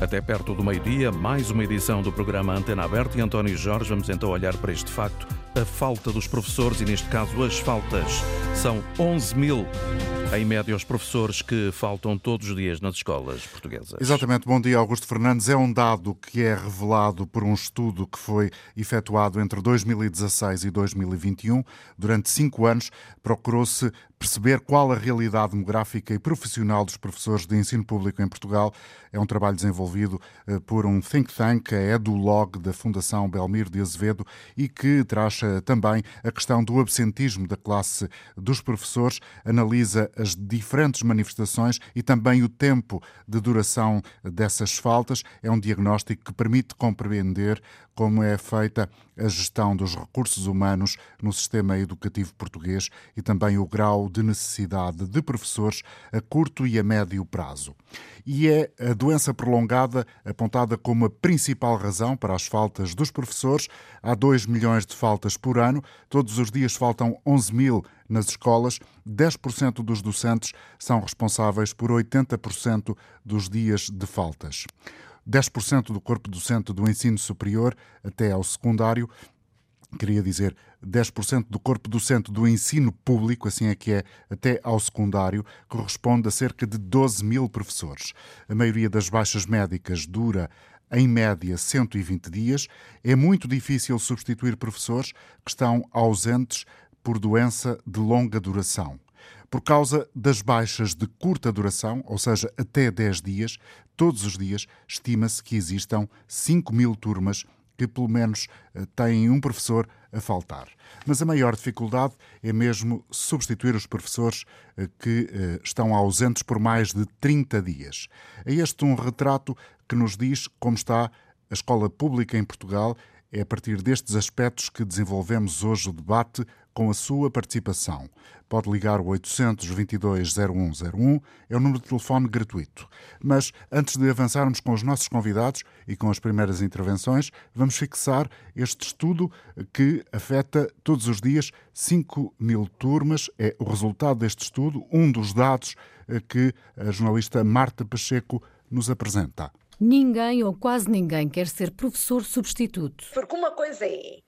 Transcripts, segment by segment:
Até perto do meio-dia, mais uma edição do programa Antena Aberta e António Jorge. Vamos então olhar para este facto, a falta dos professores e, neste caso, as faltas. São 11 mil em média, os professores que faltam todos os dias nas escolas portuguesas. Exatamente. Bom dia, Augusto Fernandes. É um dado que é revelado por um estudo que foi efetuado entre 2016 e 2021. Durante cinco anos, procurou-se perceber qual a realidade demográfica e profissional dos professores de ensino público em Portugal. É um trabalho desenvolvido eh, por um think tank, a EduLog, da Fundação Belmiro de Azevedo, e que traz eh, também a questão do absentismo da classe dos professores, analisa as diferentes manifestações e também o tempo de duração dessas faltas. É um diagnóstico que permite compreender como é feita a gestão dos recursos humanos no sistema educativo português e também o grau de necessidade de professores a curto e a médio prazo. E é a doença prolongada apontada como a principal razão para as faltas dos professores. Há 2 milhões de faltas por ano, todos os dias faltam 11 mil nas escolas, 10% dos docentes são responsáveis por 80% dos dias de faltas. 10% do corpo docente do ensino superior até ao secundário queria dizer 10% do corpo docente do ensino público, assim é que é, até ao secundário, corresponde a cerca de 12 mil professores. A maioria das baixas médicas dura em média 120 dias. É muito difícil substituir professores que estão ausentes por doença de longa duração. Por causa das baixas de curta duração, ou seja, até 10 dias, todos os dias estima-se que existam 5 mil turmas que pelo menos eh, têm um professor a faltar. Mas a maior dificuldade é mesmo substituir os professores eh, que eh, estão ausentes por mais de 30 dias. É este um retrato que nos diz como está a escola pública em Portugal. É a partir destes aspectos que desenvolvemos hoje o debate com a sua participação. Pode ligar o 822-0101, é um número de telefone gratuito. Mas antes de avançarmos com os nossos convidados e com as primeiras intervenções, vamos fixar este estudo que afeta todos os dias 5 mil turmas. É o resultado deste estudo, um dos dados eh, que a jornalista Marta Pacheco nos apresenta. Ninguém ou quase ninguém quer ser professor substituto. Porque uma coisa é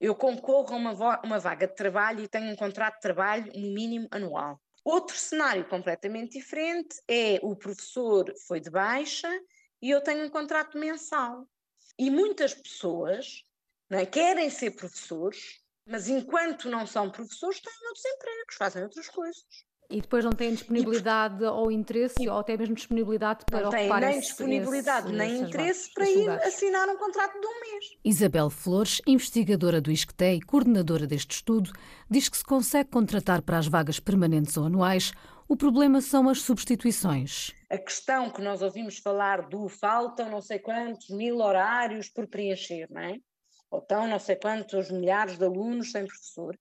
eu concorro a uma, uma vaga de trabalho e tenho um contrato de trabalho no mínimo anual. Outro cenário completamente diferente é o professor foi de baixa e eu tenho um contrato mensal. E muitas pessoas é, querem ser professores, mas enquanto não são professores, têm outros empregos, fazem outras coisas. E depois não têm disponibilidade e, ou interesse, ou até mesmo disponibilidade para não ocupar nem disponibilidade esse, nem interesse para ir assinar um contrato de um mês. Isabel Flores, investigadora do ISCTE e coordenadora deste estudo, diz que se consegue contratar para as vagas permanentes ou anuais. O problema são as substituições. A questão que nós ouvimos falar do faltam não sei quantos mil horários por preencher, não é? Ou estão não sei quantos milhares de alunos sem professor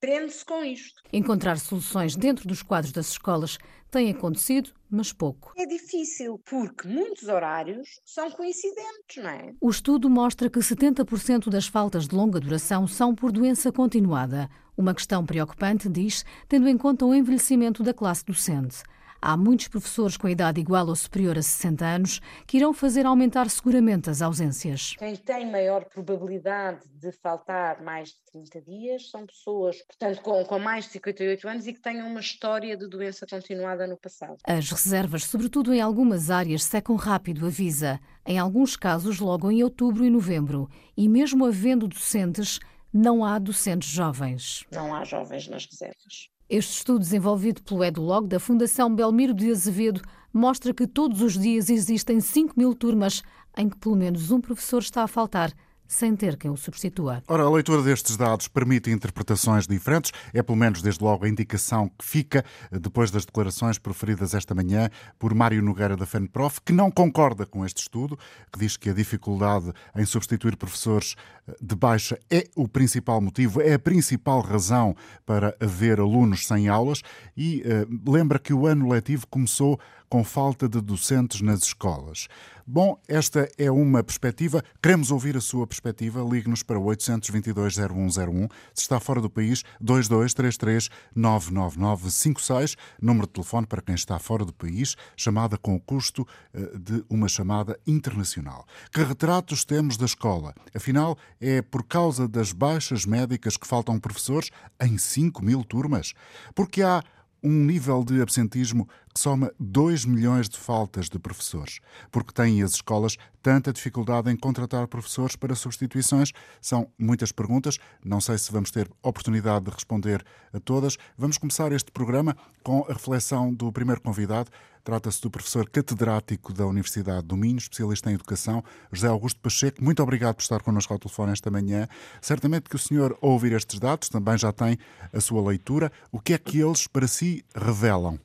prende-se com isto. Encontrar soluções dentro dos quadros das escolas tem acontecido, mas pouco. É difícil, porque muitos horários são coincidentes, não é? O estudo mostra que 70% das faltas de longa duração são por doença continuada. Uma questão preocupante, diz, tendo em conta o envelhecimento da classe docente. Há muitos professores com idade igual ou superior a 60 anos que irão fazer aumentar seguramente as ausências. Quem tem maior probabilidade de faltar mais de 30 dias são pessoas, portanto, com, com mais de 58 anos e que tenham uma história de doença continuada no passado. As reservas, sobretudo em algumas áreas, secam rápido, avisa. Em alguns casos, logo em outubro e novembro. E mesmo havendo docentes, não há docentes jovens. Não há jovens nas reservas. Este estudo desenvolvido pelo EduLog da Fundação Belmiro de Azevedo mostra que todos os dias existem 5 mil turmas em que pelo menos um professor está a faltar sem ter quem o substitua. Ora, a leitura destes dados permite interpretações diferentes, é pelo menos desde logo a indicação que fica depois das declarações proferidas esta manhã por Mário Nogueira da FENPROF, que não concorda com este estudo, que diz que a dificuldade em substituir professores de baixa é o principal motivo, é a principal razão para haver alunos sem aulas e uh, lembra que o ano letivo começou com falta de docentes nas escolas. Bom, esta é uma perspectiva. Queremos ouvir a sua perspectiva. Ligue-nos para 822-0101. Se está fora do país, 2233-99956. Número de telefone para quem está fora do país, chamada com o custo eh, de uma chamada internacional. Que retratos temos da escola? Afinal, é por causa das baixas médicas que faltam professores em 5 mil turmas? Porque há um nível de absentismo que soma 2 milhões de faltas de professores. Porque têm as escolas tanta dificuldade em contratar professores para substituições? São muitas perguntas, não sei se vamos ter oportunidade de responder a todas. Vamos começar este programa com a reflexão do primeiro convidado, Trata-se do professor catedrático da Universidade do Minho, especialista em educação, José Augusto Pacheco. Muito obrigado por estar connosco ao telefone esta manhã. Certamente que o senhor, ao ouvir estes dados, também já tem a sua leitura. O que é que eles, para si, revelam?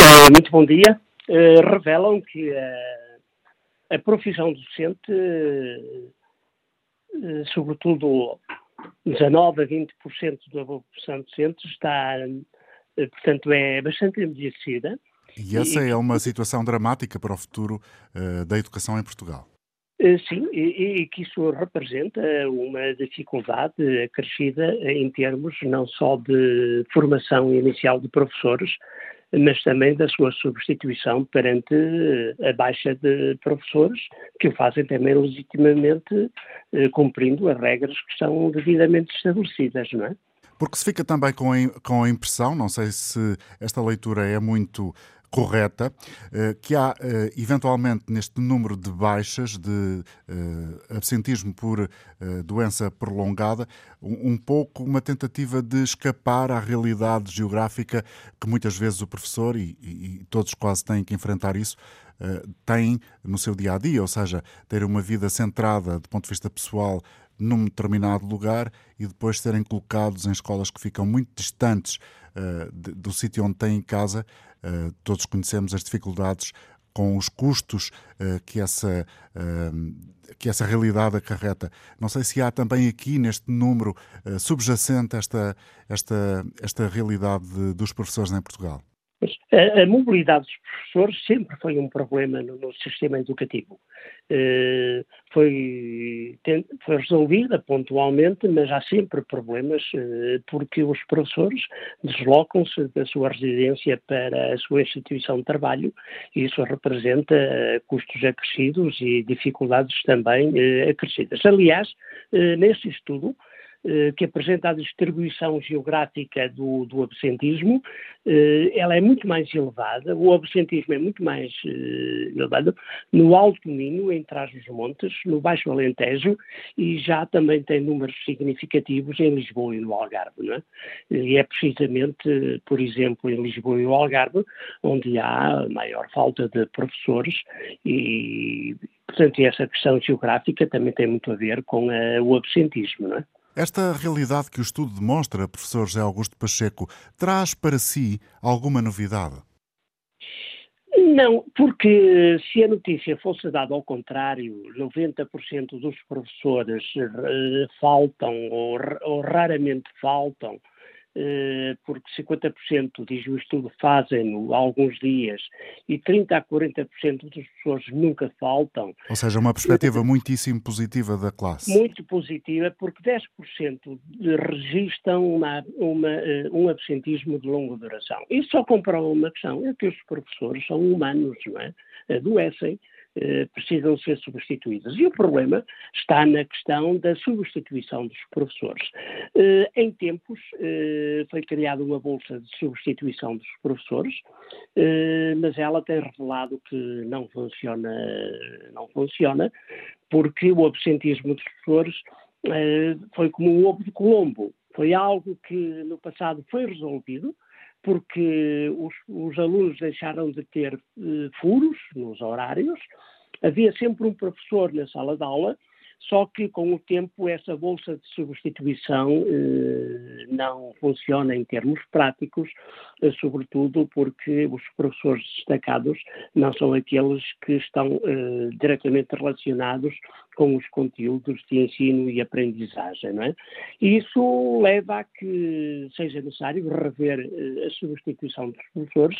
Eh, muito bom dia. Uh, revelam que uh, a profissão docente, sobretudo 19 a 20% da população docente, está, portanto, é bastante envelhecida e essa e, é uma situação dramática para o futuro uh, da educação em Portugal. Uh, sim, e, e, que isso representa uma dificuldade acrescida em termos não só de formação inicial de professores, mas também da sua substituição perante eh, a baixa de professores, que o fazem também legitimamente cumprindo as regras que são devidamente estabelecidas, não é? Porque se fica também com a, com a impressão, não sei se esta leitura é muito correta, eh, que há eh, eventualmente neste número de baixas de eh, absentismo por doença prolongada, um pouco uma tentativa de escapar à realidade geográfica que muitas vezes o professor, e, e todos quase têm que enfrentar isso, tem no seu dia a dia, ou seja, ter uma vida centrada do ponto de vista pessoal num determinado lugar e depois serem colocados em escolas que ficam muito distantes uh, do sítio onde têm casa, uh, todos conhecemos as dificuldades com os custos uh, que, essa, que essa realidade acarreta. Não sei se há também aqui neste número subjacente esta, esta, esta realidade de, dos professores em Portugal. A, a, mobilidade dos professores sempre foi um problema no, no sistema educativo. Uh, foi, tem, foi resolvida pontualmente, mas há sempre problemas uh, porque os professores deslocam-se da sua residência para a sua instituição de trabalho e isso representa uh, custos acrescidos e dificuldades também acrescidas. Aliás, nesse estudo, que apresenta a distribuição geográfica do, do absentismo, eh, ela é muito mais elevada, o absentismo é muito mais eh, elevado no Alto Minho, em Trás-os-Montes, no Baixo Alentejo e já também tem números significativos em Lisboa e no Algarve. Não é? E é precisamente, por exemplo, em Lisboa e no Algarve, onde há maior falta de professores e, portanto, essa questão geográfica também tem muito a ver com o absentismo, não é? Esta realidade que o estudo demonstra, professor José Augusto Pacheco, traz para si alguma novidade? Não, porque se a notícia fosse dada ao contrário, 90% dos professores uh, faltam ou, ou raramente faltam, eh, porque 50% diz o estudo fazem-no há alguns dias e 30% a 40% das pessoas nunca faltam. Ou seja, uma perspectiva muitíssimo positiva da classe. Muito positiva, porque 10% registram uma, uma, eh, um absentismo de longa duração. Isso só comprova uma questão, é que os professores são humanos, não é? Adoecem eh, precisam ser substituídas. E o problema está na questão da substituição dos professores. Eh, em tempos eh, foi criada uma bolsa de substituição dos professores, mas ela tem revelado que não funciona, não funciona, porque o absentismo dos professores foi como um ovo de Colombo. Foi algo que no passado foi resolvido, porque os, os, alunos deixaram de ter eh, furos nos horários, havia sempre um professor na sala de aula, só que com o tempo essa bolsa de substituição eh, não funciona em termos práticos, eh, sobretudo porque os professores destacados não são aqueles que estão eh, diretamente relacionados com os conteúdos de ensino e aprendizagem. Não é? Isso leva a que seja necessário rever uh, a substituição dos professores,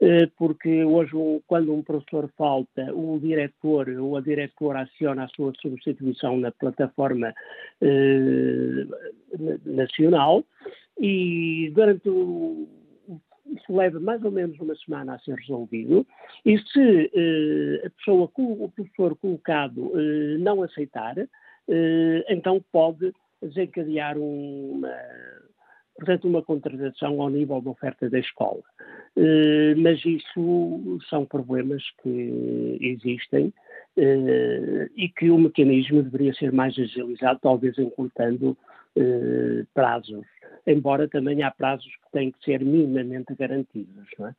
uh, porque hoje, quando um professor falta, o diretor ou a diretora aciona a sua substituição na plataforma uh, nacional e durante o isso leva mais ou menos uma semana a ser resolvido, e se eh, a pessoa, o professor colocado eh, não aceitar, eh, então pode desencadear uma, portanto, uma contradição ao nível da oferta da escola. Eh, mas isso são problemas que existem eh, e que o mecanismo deveria ser mais agilizado, talvez encurtando eh, prazos, embora também há prazos que têm que ser minimamente garantidos, não é?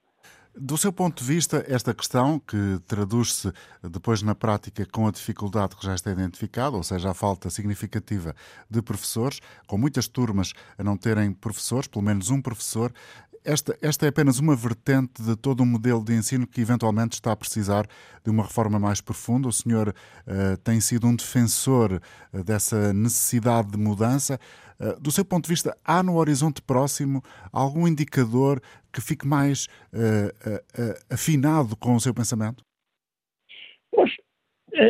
Do seu ponto de vista, esta questão, que traduz-se depois na prática com a dificuldade que já está identificada, ou seja, a falta significativa de professores, com muitas turmas a não terem professores, pelo menos um professor, esta, esta é apenas uma vertente de todo um modelo de ensino que eventualmente está a precisar de uma reforma mais profunda. O senhor uh, tem sido um defensor uh, dessa necessidade de mudança. Uh, do seu ponto de vista, há no horizonte próximo algum indicador que fique mais afinado com o seu pensamento? Pois,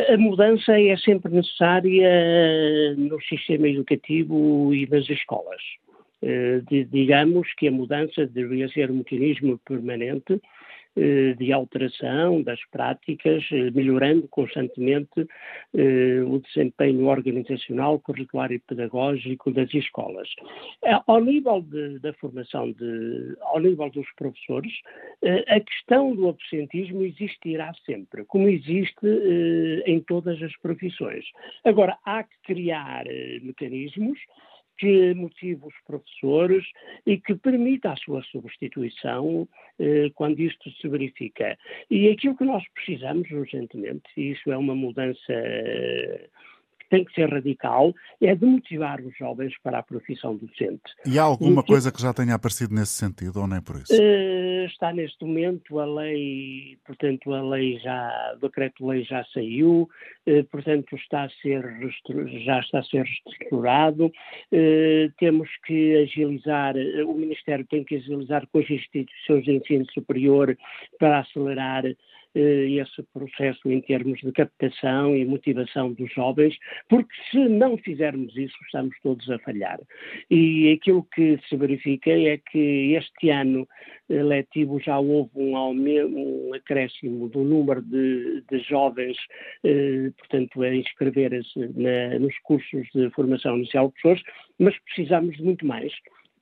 a mudança é sempre necessária no sistema educativo e nas escolas. Eh, digamos que a mudança deveria ser um mecanismo permanente eh, de alteração das práticas, eh, melhorando constantemente o desempenho organizacional, curricular e pedagógico das escolas. Ao nível de, da formação, de, ao nível dos professores, a questão do absentismo existirá sempre, como existe em todas as profissões. Agora, há que criar mecanismos que motive os professores e que permita a sua substituição eh, quando isto se verifica. E aquilo que nós precisamos urgentemente, e isso é uma mudança tem que ser radical, é de motivar os jovens para a profissão docente. E há alguma coisa que já tenha aparecido nesse sentido, ou nem por isso? Uh, está neste momento a lei, portanto, a lei já, o decreto-lei já saiu, uh, portanto, está a ser, já está a ser reestruturado, uh, temos que agilizar, o Ministério tem que agilizar com as instituições de ensino superior para acelerar eh, esse processo em termos de captação e motivação dos jovens, porque se não fizermos isso, estamos todos a falhar. E aquilo que se verifica é que este ano eh, letivo já houve um, um acréscimo do número de, de jovens, eh, portanto, a inscrever-se nos cursos de formação inicial de professores, mas precisamos de muito mais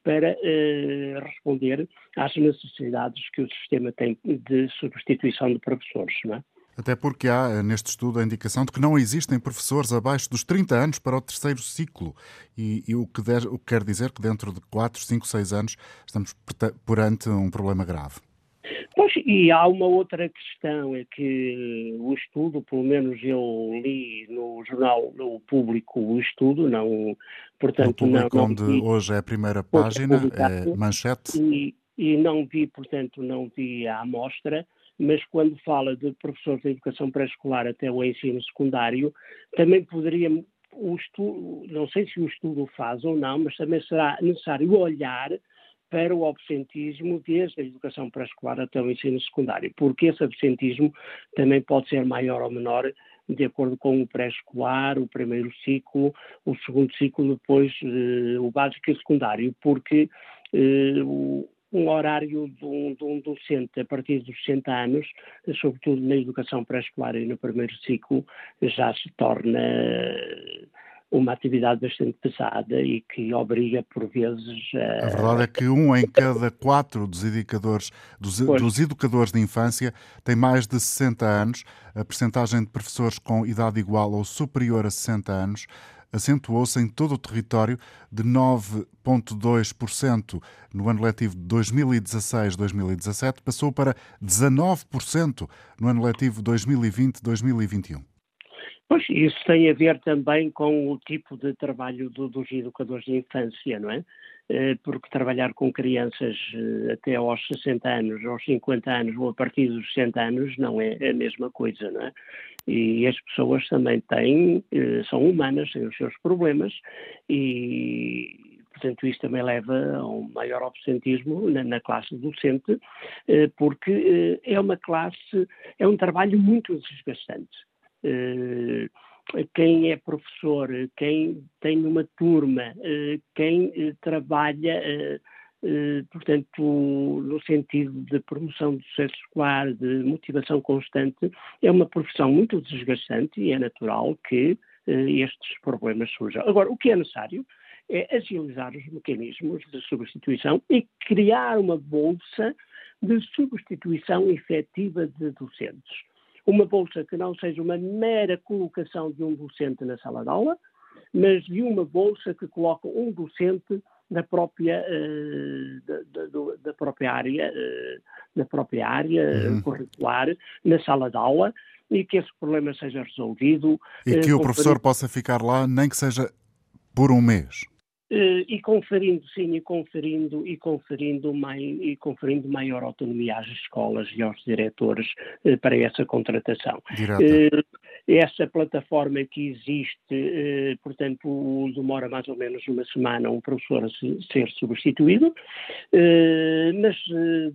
para eh, responder às necessidades que o sistema tem de substituição de professores. Não é? Até porque há eh, neste estudo a indicação de que não existem professores abaixo dos 30 anos para o terceiro ciclo. E, e o, que der, o, que quer dizer que dentro de 4, 5, 6 anos estamos perante um problema grave. Pois, e há uma outra questão, é que o estudo, pelo menos eu li no jornal o Público o estudo, não, portanto... O Público, não, onde vi, hoje é a primeira página, é manchete. E, e não vi, portanto, não vi a amostra, mas quando fala de professores de educação pré-escolar até o ensino secundário, também poderia o estudo, não sei se o estudo faz ou não, mas também será necessário olhar para o absentismo desde a educação pré-escolar até o ensino secundário, porque esse absentismo também pode ser maior ou menor de acordo com o pré-escolar, o primeiro ciclo, o segundo ciclo, depois eh, o básico e o secundário, porque eh, o, um horário de um, de um, docente a partir dos 60 anos, sobretudo na educação pré-escolar e no primeiro ciclo, já se torna uma atividade bastante pesada e que obriga, por vezes. A, a verdade é que um em cada quatro dos educadores, dos, dos, educadores de infância tem mais de 60 anos. A percentagem de professores com idade igual ou superior a 60 anos acentuou-se em todo o território de 9,2% no ano letivo de 2016-2017, passou para 19% no ano letivo 2020-2021. Pois, isso tem a ver também com o tipo de trabalho do, dos educadores de infância, não é? porque trabalhar com crianças até aos 60 anos, aos 50 anos ou a partir dos 60 anos não é a mesma coisa, não é? E as pessoas também têm, são humanas, têm os seus problemas e Portanto, isto também leva a um maior absentismo na, na classe docente, eh, porque eh, é uma classe, é um trabalho muito desgastante. Eh, quem é professor, quem tem uma turma, quem trabalha portanto, no sentido de promoção do sucesso escolar, de motivação constante, é uma profissão muito desgastante e é natural que estes problemas surjam. Agora, o que é necessário é agilizar os mecanismos de substituição e criar uma bolsa de substituição efetiva de docentes. Uma bolsa que não seja uma mera colocação de um docente na sala de aula, mas de uma bolsa que coloca um docente na própria, uh, da, da, da, própria área, uh, na própria área uhum. curricular, na sala de aula, e que esse problema seja resolvido. E que uh, o professor possa ficar lá, nem que seja por um mês. Uh, e conferindo, sim, e conferindo, e conferindo, mai, e conferindo maior autonomia às escolas e aos diretores uh, para essa contratação. Uh, essa plataforma que existe, portanto, demora mais ou menos uma semana um professor a se, ser substituído, mas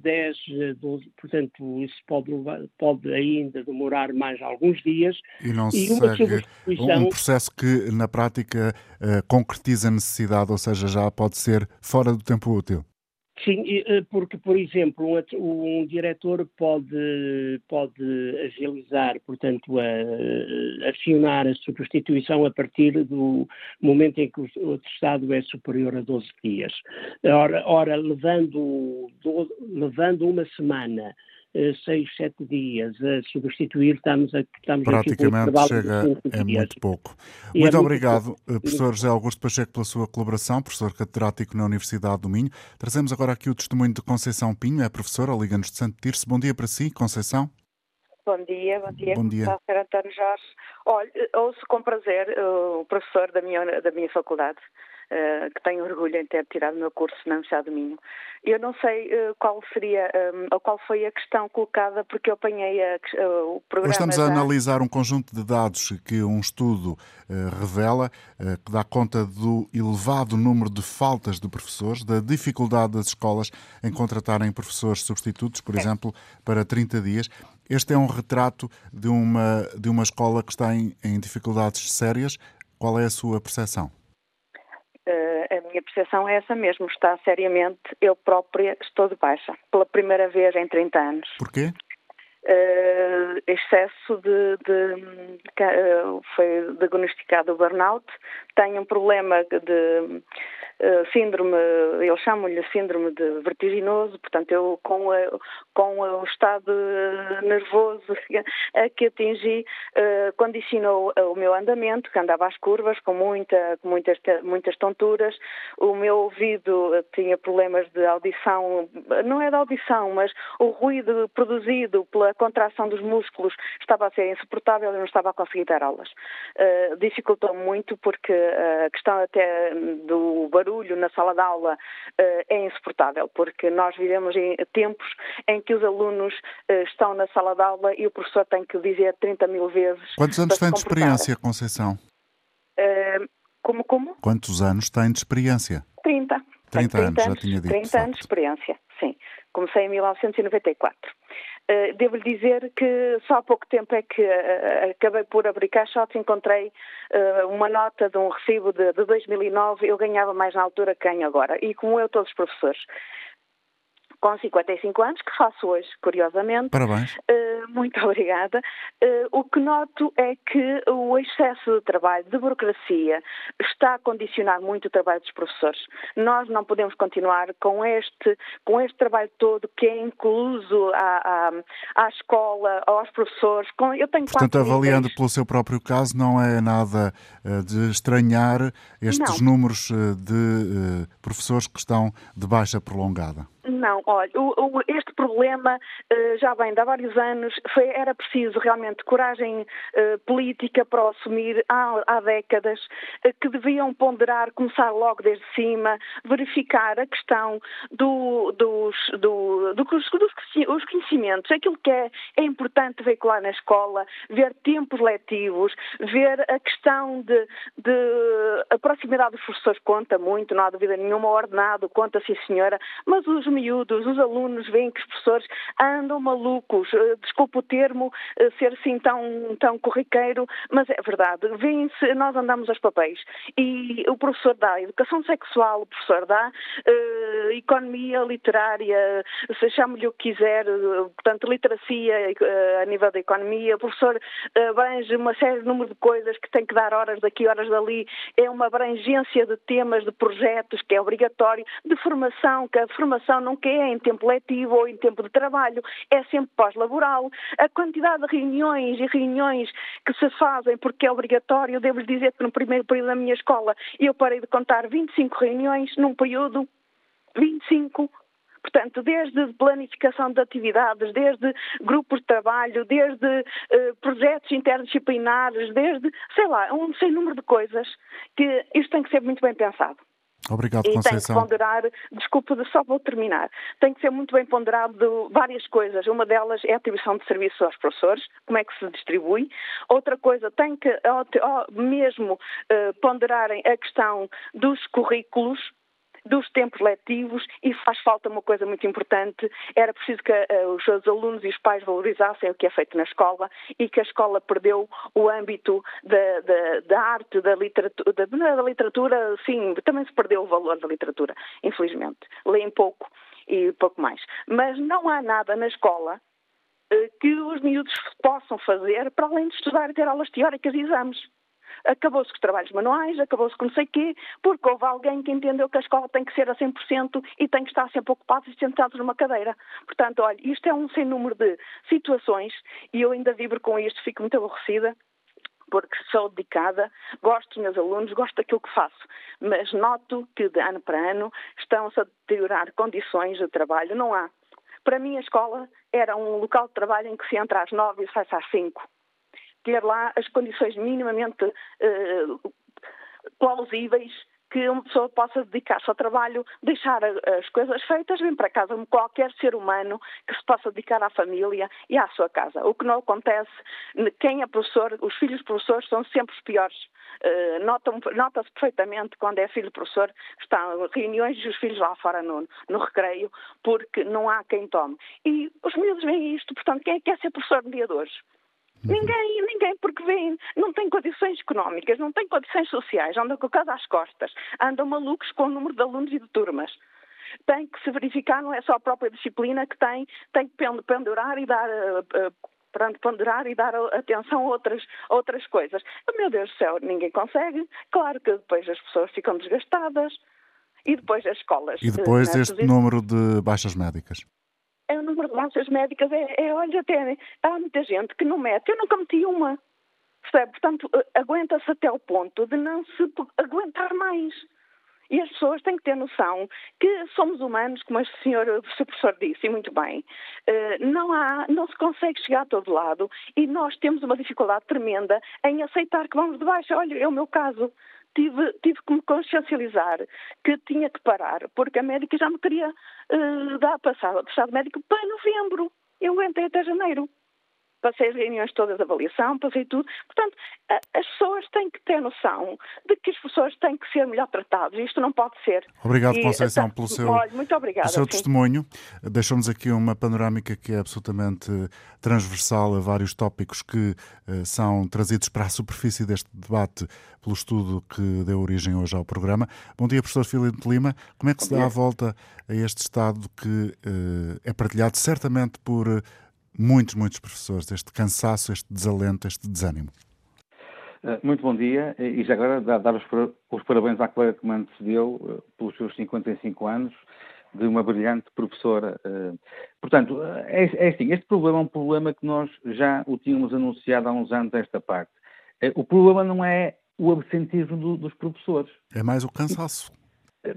10, 12, portanto, isso pode, pode ainda demorar mais alguns dias. E não e segue um processo que, na prática, concretiza a necessidade ou seja, já pode ser fora do tempo útil. Sim, eh, porque, por exemplo, um, um diretor pode, pode agilizar, portanto, a, acionar a substituição a partir do momento em que o atestado é superior a 12 dias. Ora, ora levando, do, levando uma semana eh, seis, sete dias a substituir, estamos, a, estamos Praticamente aqui chega, é muito pouco. E muito é obrigado, muito... Eh, professor José Augusto Pacheco, pela sua colaboração, professor catedrático na Universidade do Minho. Trazemos agora aqui o testemunho de Conceição Pinho, é professora, Liga-nos de Santo Tirso. Bom dia para si, Conceição. Bom dia, bom dia. Bom dia. Sr. António Jorge. Olha, ouço com prazer o professor da minha, da minha faculdade uh, que tenho orgulho em ter tirado o meu curso na Universidade do Minho. Eu não sei uh, qual seria, um, ou qual foi a questão colocada, porque eu apanhei a, uh, o programa. Hoje estamos a da... analisar um conjunto de dados que um estudo revela, que dá conta do elevado número de faltas de professores, da dificuldade das escolas em contratarem professores substitutos, por é. exemplo, para 30 dias. Este é um retrato de uma, de uma escola que está em, em dificuldades sérias. Qual é a sua percepção? A minha percepção é essa mesmo, está seriamente, eu própria estou de baixa, pela primeira vez em 30 anos. Porquê? Uh, excesso de, de, de uh, foi diagnosticado o burnout, tenho um problema de síndrome, eles chamam-lhe síndrome de vertiginoso, portanto, eu com, a, com o estado nervoso a que atingi, uh, condicionou o meu andamento, que andava às curvas, com, muita, com muitas, muitas tonturas, o meu ouvido tinha problemas de audição, não é de audição, mas o ruído produzido pela contração dos músculos estava a ser insuportável e não estava a conseguir dar aulas. Dificultou muito porque a questão até do barulho barulho na sala de aula uh, é insuportável, porque nós vivemos em tempos em que os alunos uh, estão na sala de aula e o professor tem que dizer 30 mil vezes. Quantos anos tem de experiência, Conceição? Uh, como, como? Quantos anos tem de experiência? 30. 30, 30 anos, já tinha dito. 30 anos de experiência, sim. Comecei em 1994. Uh, Devo-lhe dizer que só há pouco tempo é que uh, acabei por abrir caixotes, encontrei uma nota de um recibo de, de 2009, eu ganhava mais na altura que ganho agora. E como eu, todos os professores com 55 anos, que faço hoje, curiosamente. Parabéns. Uh, muito obrigada. Uh, o que noto é que o excesso de trabalho, de burocracia, está a condicionar muito o trabalho dos professores. Nós não podemos continuar com este, com este trabalho todo que é incluso à, à, à escola, aos professores. Com, eu tenho Portanto, avaliando níveis. pelo seu próprio caso, não é nada uh, de estranhar estes não. números de professores que estão de baixa prolongada. Não, olha, o, o, este problema uh, já vem de há vários anos. Foi, era preciso realmente coragem uh, política para assumir há, há décadas, uh, que deviam ponderar, começar logo desde cima, verificar a questão do, dos, do, do, dos, dos conhecimentos, aquilo que é, é importante veicular na escola, ver tempos letivos, ver a questão de, de a proximidade dos professores conta muito, não há dúvida nenhuma, ordenado conta, sim senhora, mas os miúdos, os alunos veem que os professores andam malucos, eh, desculpa o termo eh, ser assim tão, tão corriqueiro, mas é verdade, vêem-se, nós andamos aos papéis. E o professor dá educação sexual, o professor dá uh, economia literária, se chame-lhe o que quiser, portanto, literacia a nível da economia, o professor abrange uma série de número de coisas que tem que dar horas daqui, horas dali, é uma abrangência de temas, de projetos que é obrigatório, de formação, que a formação nunca é em tempo letivo ou em tempo de trabalho, é sempre pós-laboral. A quantidade de reuniões e reuniões que se fazem porque é obrigatório, devo dizer que no primeiro período da minha escola eu parei de contar 25 reuniões num período, 25 Portanto, desde planificação de atividades, desde grupos de trabalho, desde uh, projetos interdisciplinares, desde, sei lá, um sem número de coisas que isto tem que ser muito bem pensado. Obrigado, e Conceição. tem que ponderar, desculpe, só vou terminar, tem que ser muito bem ponderado várias coisas. Uma delas é a atribuição de serviços aos professores, como é que se distribui. Outra coisa, tem que mesmo uh, ponderarem a questão dos currículos, dos tempos letivos e faz falta uma coisa muito importante, era preciso que uh, os seus alunos e os pais valorizassem o que é feito na escola e que a escola perdeu o âmbito da, arte, da literatura, da, da, literatura, sim, também se perdeu o valor da literatura, infelizmente. Leem pouco e pouco mais. Mas não há nada na escola uh, que os miúdos possam fazer para além de estudar e ter aulas teóricas e exames acabou-se com os trabalhos manuais, acabou-se com não sei o quê, porque houve alguém que entendeu que a escola tem que ser a 100% e tem que estar sempre ocupados e sentados numa cadeira. Portanto, olha, isto é um sem número de situações e eu ainda vibro com isto, fico muito aborrecida porque sou dedicada, gosto dos meus alunos, gosto daquilo que faço, mas noto que de ano para ano estão-se a deteriorar condições de trabalho. Não há. Para mim, a escola era um local de trabalho em que se entra às nove e sai às cinco ter lá as condições minimamente uh, plausíveis que uma pessoa possa dedicar-se ao trabalho, deixar as coisas feitas, vir para casa como qualquer ser humano que se possa dedicar à família e à sua casa. O que não acontece, quem é professor, os filhos professores são sempre os piores. Uh, Nota-se perfeitamente quando é filho professor, estão reuniões e os filhos lá fora no, no recreio, porque não há quem tome. E os miúdos veem isto, portanto, quem é que quer ser professor no de hoje? Uhum. Ninguém, ninguém, porque vem, não tem condições económicas, não tem condições sociais, andam com a casa às costas, andam malucos com o número de alunos e de turmas. Tem que se verificar, não é só a própria disciplina que tem, tem que pendurar e dar. Uh, uh, ponderar e dar atenção a outras, outras coisas. Oh, meu Deus do céu, ninguém consegue. Claro que depois as pessoas ficam desgastadas. E depois as escolas. E depois este número de baixas médicas o número de baixas médicas, é, é olha, até há muita gente que não mete, eu nunca meti uma. Percebe? Portanto, aguenta-se até o ponto de não se aguentar mais. E as pessoas têm que ter noção que somos humanos, como o senhor o professor disse, e muito bem. Eh, não, há, não se consegue chegar a todo lado e nós temos uma dificuldade tremenda em aceitar que vamos de baixo. Olha, é o meu caso tive, tive que me consciencializar que tinha que parar, porque a médica já me queria uh, dar passado, passado médico para novembro. Eu aguentei até janeiro passei as reuniões todas de avaliação, passei tudo. Portanto, as pessoas têm que ter noção de que as pessoas têm que ser melhor tratadas. Isto não pode ser. Obrigado, e, Conceição, pelo seu, muito obrigada, pelo seu testemunho. Deixou-nos aqui uma panorâmica que é absolutamente transversal a vários tópicos que uh, são trazidos para a superfície deste debate pelo estudo que deu origem hoje ao programa. Bom dia, professor Filipe Lima. Como é que se dá a volta a este estado que uh, é partilhado certamente por muitos, muitos professores, este cansaço, este desalento, este desânimo? Eh, muito bom dia e já agora dar os parabéns à colega que me antecedeu eh, pelos seus 55 anos de uma brilhante professora. Eh. Portanto, é, é assim, este problema é um problema que nós já o tínhamos anunciado há uns anos esta parte. O problema não é o absentismo do, dos professores. É mais o cansaço.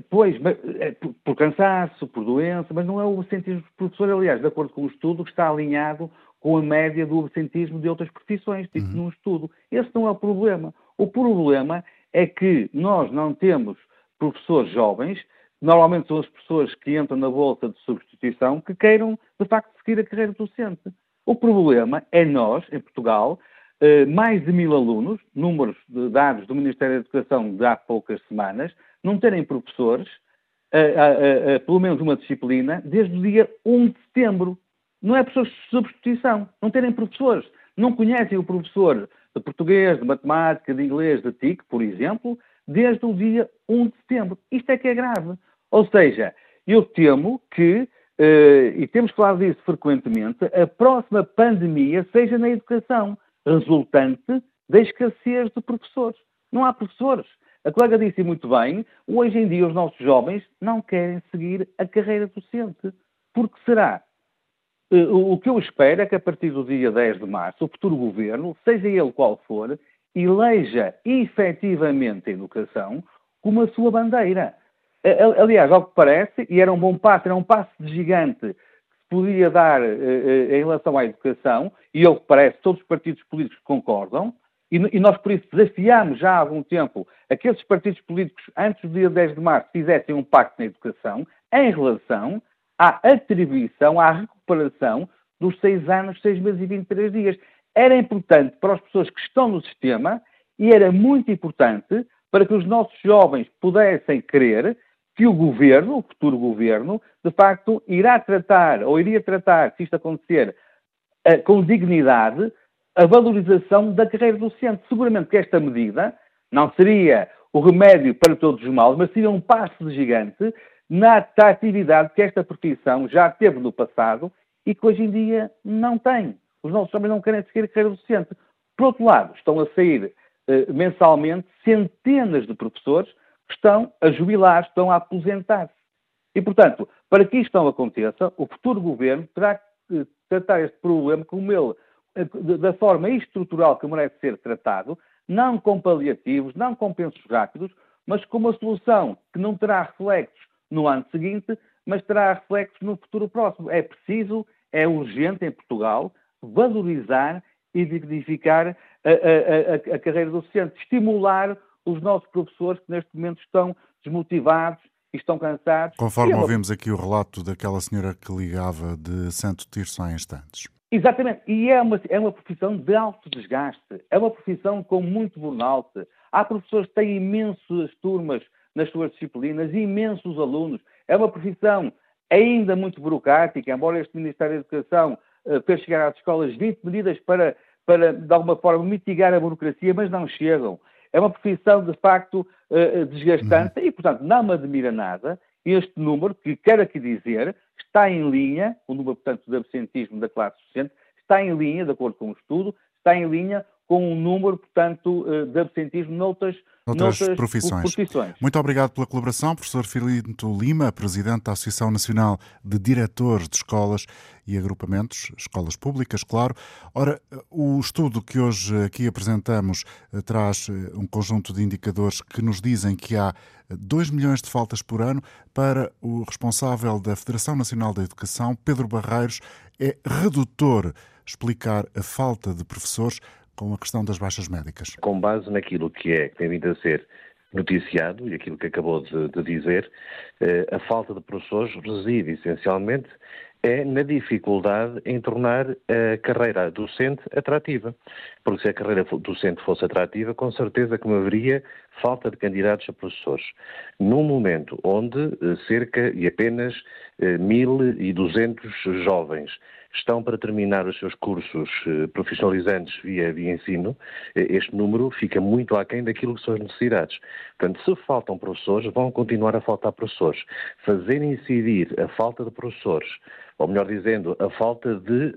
Pois, é, por cansaço, por doença, mas não é o absentismo dos professores, aliás, de acordo com o estudo, que está alinhado com a média do absentismo de outras profissões, dito uhum. num estudo. Esse não é o problema. O problema é que nós não temos professores jovens, normalmente são as pessoas que entram na bolsa de substituição, que queiram, de facto, seguir a carreira docente. O problema é nós, em Portugal, eh, mais de mil alunos, números de dados do Ministério da Educação de há poucas semanas, não terem professores, uh, uh, pelo menos uma disciplina, desde o dia 1 de setembro. Não é professores de substituição, não terem professores. Não conhecem o professor de português, de matemática, de inglês, de TIC, por exemplo, desde o dia 1 de setembro. Isto é que é grave. Ou seja, eu temo que, e temos falado disso frequentemente, a próxima pandemia seja na educação, resultante da escassez de professores. Não há professores. A colega disse muito bem, hoje em dia os nossos jovens não querem seguir a carreira docente. Porque será? Eh, o que eu espero é que a partir do dia 10 de março o futuro governo, seja ele qual for, eleja efetivamente a educação como a sua bandeira. Aliás, ao que parece, e era um bom passo, era um passo gigante que se podia dar eh, eh, em relação à educação, e ao que parece, todos os partidos políticos concordam, e, nós, por isso, desafiámos já há algum tempo a que esses partidos políticos, antes do dia 10 de março, fizessem um pacto na educação em relação à atribuição, à recuperação dos seis anos, seis meses e 23 dias. Era importante para as pessoas que estão no sistema e era muito importante para que os nossos jovens pudessem crer que o governo, o futuro governo, de facto, irá tratar, ou iria tratar, se isto acontecer, eh, com dignidade, a valorização da carreira docente. Seguramente que esta medida não seria o remédio para todos os males, mas seria um passo gigante na atratividade que esta profissão já teve no passado e que hoje em dia não tem. Os nossos homens não querem seguir a carreira docente. Por outro lado, estão a sair eh, mensalmente centenas de professores que estão a jubilar, estão a aposentar-se. E, portanto, para que isto não aconteça, o futuro governo terá que tratar este problema como ele da forma estrutural que merece ser tratado, não com paliativos, não com pensos rápidos, mas com uma solução que não terá reflexos no ano seguinte, mas terá reflexos no futuro próximo. É preciso, é urgente em Portugal, valorizar e dignificar a, a, a, a carreira docente, estimular os nossos professores que neste momento estão desmotivados e estão cansados. Conforme ouvimos aqui o relato daquela senhora que ligava de Santo Tirso há instantes. Exatamente, e é uma, é uma profissão de alto desgaste, é uma profissão com muito burnout. Há professores que têm imensas turmas nas suas disciplinas, imensos alunos. É uma profissão ainda muito burocrática, embora este Ministério da Educação uh, fez chegar às escolas 20 medidas para, para, de alguma forma, mitigar a burocracia, mas não chegam. É uma profissão, de facto, uh, desgastante uhum. e, portanto, não me admira nada este número, que quero aqui dizer, está em linha, o número, portanto, de absentismo da classe docente, está em linha, de acordo com o estudo, está em linha com um número, portanto, eh, de absentismo noutras, noutras, noutras profissões. profissões. Muito obrigado pela colaboração, professor Filinto Lima, presidente da Associação Nacional de Diretores de Escolas e Agrupamentos, escolas públicas, claro. Ora, o estudo que hoje aqui apresentamos eh, traz eh, um conjunto de indicadores que nos dizem que há 2 milhões de faltas por ano. Para o responsável da Federação Nacional da Educação, Pedro Barreiros, é redutor explicar a falta de professores com a questão das baixas médicas? Com base naquilo que é, que tem vindo a ser noticiado e aquilo que acabou de, de dizer, eh, a falta de professores reside essencialmente é na dificuldade em tornar a carreira docente atrativa. Porque se a carreira docente fosse atrativa, com certeza que não haveria falta de candidatos a professores. Num momento onde eh, cerca e apenas 1.200 eh, jovens estão para terminar os seus cursos eh, profissionalizantes via, via ensino, este número fica muito aquém daquilo que são as necessidades. Portanto, se faltam professores, vão continuar a faltar professores. Fazer incidir a falta de professores ou melhor dizendo, a falta de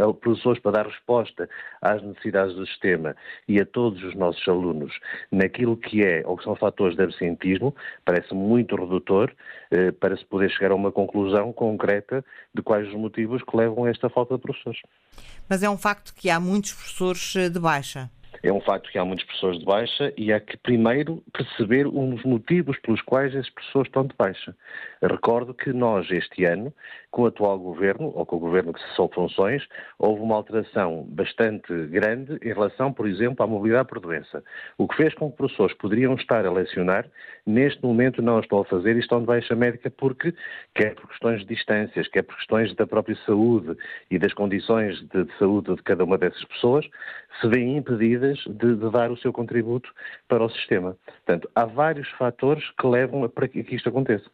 uh, professores para dar resposta às necessidades do sistema e a todos os nossos alunos naquilo que é ou que são fatores de absentismo, parece muito redutor uh, para se poder chegar a uma conclusão concreta de quais os motivos que levam a esta falta de professores. Mas é um facto que há muitos professores de baixa. É um facto que há muitas pessoas de baixa e há que primeiro perceber os motivos pelos quais essas pessoas estão de baixa. Recordo que nós, este ano, com o atual governo, ou com o governo que cessou funções, houve uma alteração bastante grande em relação, por exemplo, à mobilidade por doença. O que fez com que professores poderiam estar a lecionar, neste momento não estão a fazer e estão de baixa médica porque, quer por questões de distâncias, quer por questões da própria saúde e das condições de, de saúde de cada uma dessas pessoas, se veem impedidas de, de, dar o seu contributo para o sistema. Portanto, há vários fatores que levam a para que isto aconteça.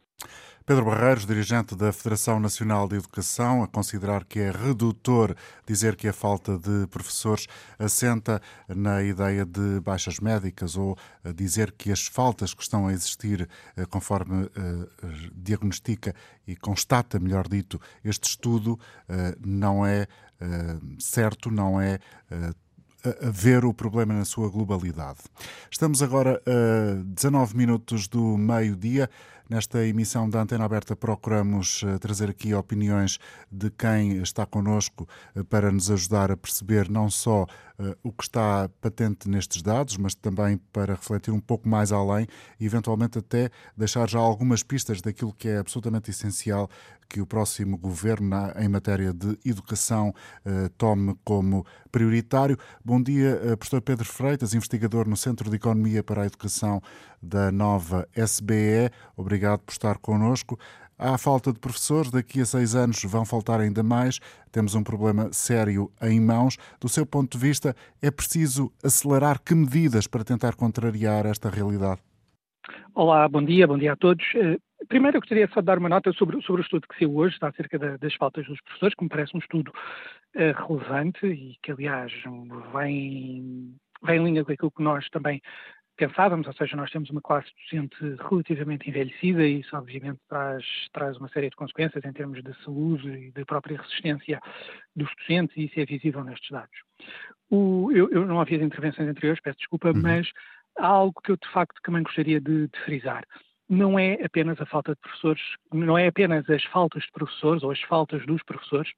Pedro Barreiros, dirigente da Federação Nacional de Educação, a considerar que é redutor dizer que a falta de professores assenta na ideia de baixas médicas ou dizer que as faltas que estão a existir, eh, conforme eh, diagnostica e constata, melhor dito, este estudo, eh, não é certo, não é a ver o problema na sua globalidade. Estamos agora a 19 minutos do meio-dia. Nesta emissão da Antena Aberta procuramos eh, trazer aqui opiniões de quem está connosco eh, para nos ajudar a perceber não só uh, o que está patente nestes dados, mas também para refletir um pouco mais além e eventualmente até deixar já algumas pistas daquilo que é absolutamente essencial que o próximo governo em matéria de educação uh, tome como prioritário. Bom dia, uh, professor Pedro Freitas, investigador no Centro de Economia para a Educação da nova SBE. Obrigado por estar connosco. Há falta de professores, daqui a seis anos vão faltar ainda mais. Temos um problema sério em mãos. Do seu ponto de vista, é preciso acelerar que medidas para tentar contrariar esta realidade? Olá, bom dia, bom dia a todos. Eh, primeiro, eu gostaria só de dar uma nota sobre, sobre o estudo que saiu hoje, acerca da, das faltas dos professores, que me parece um estudo uh, relevante e que, aliás, vem, vem em linha com aquilo que nós também pensávamos, ou seja, nós temos uma classe docente relativamente envelhecida e isso obviamente traz, traz uma série de consequências em termos de saúde e de própria resistência dos docentes e isso é visível nestes dados. O, eu, eu, não ouvi as intervenções anteriores, peço desculpa, uhum. mas há algo que eu de facto também gostaria de, de frisar não é apenas a falta de professores, não é apenas as faltas de professores ou as faltas dos professores,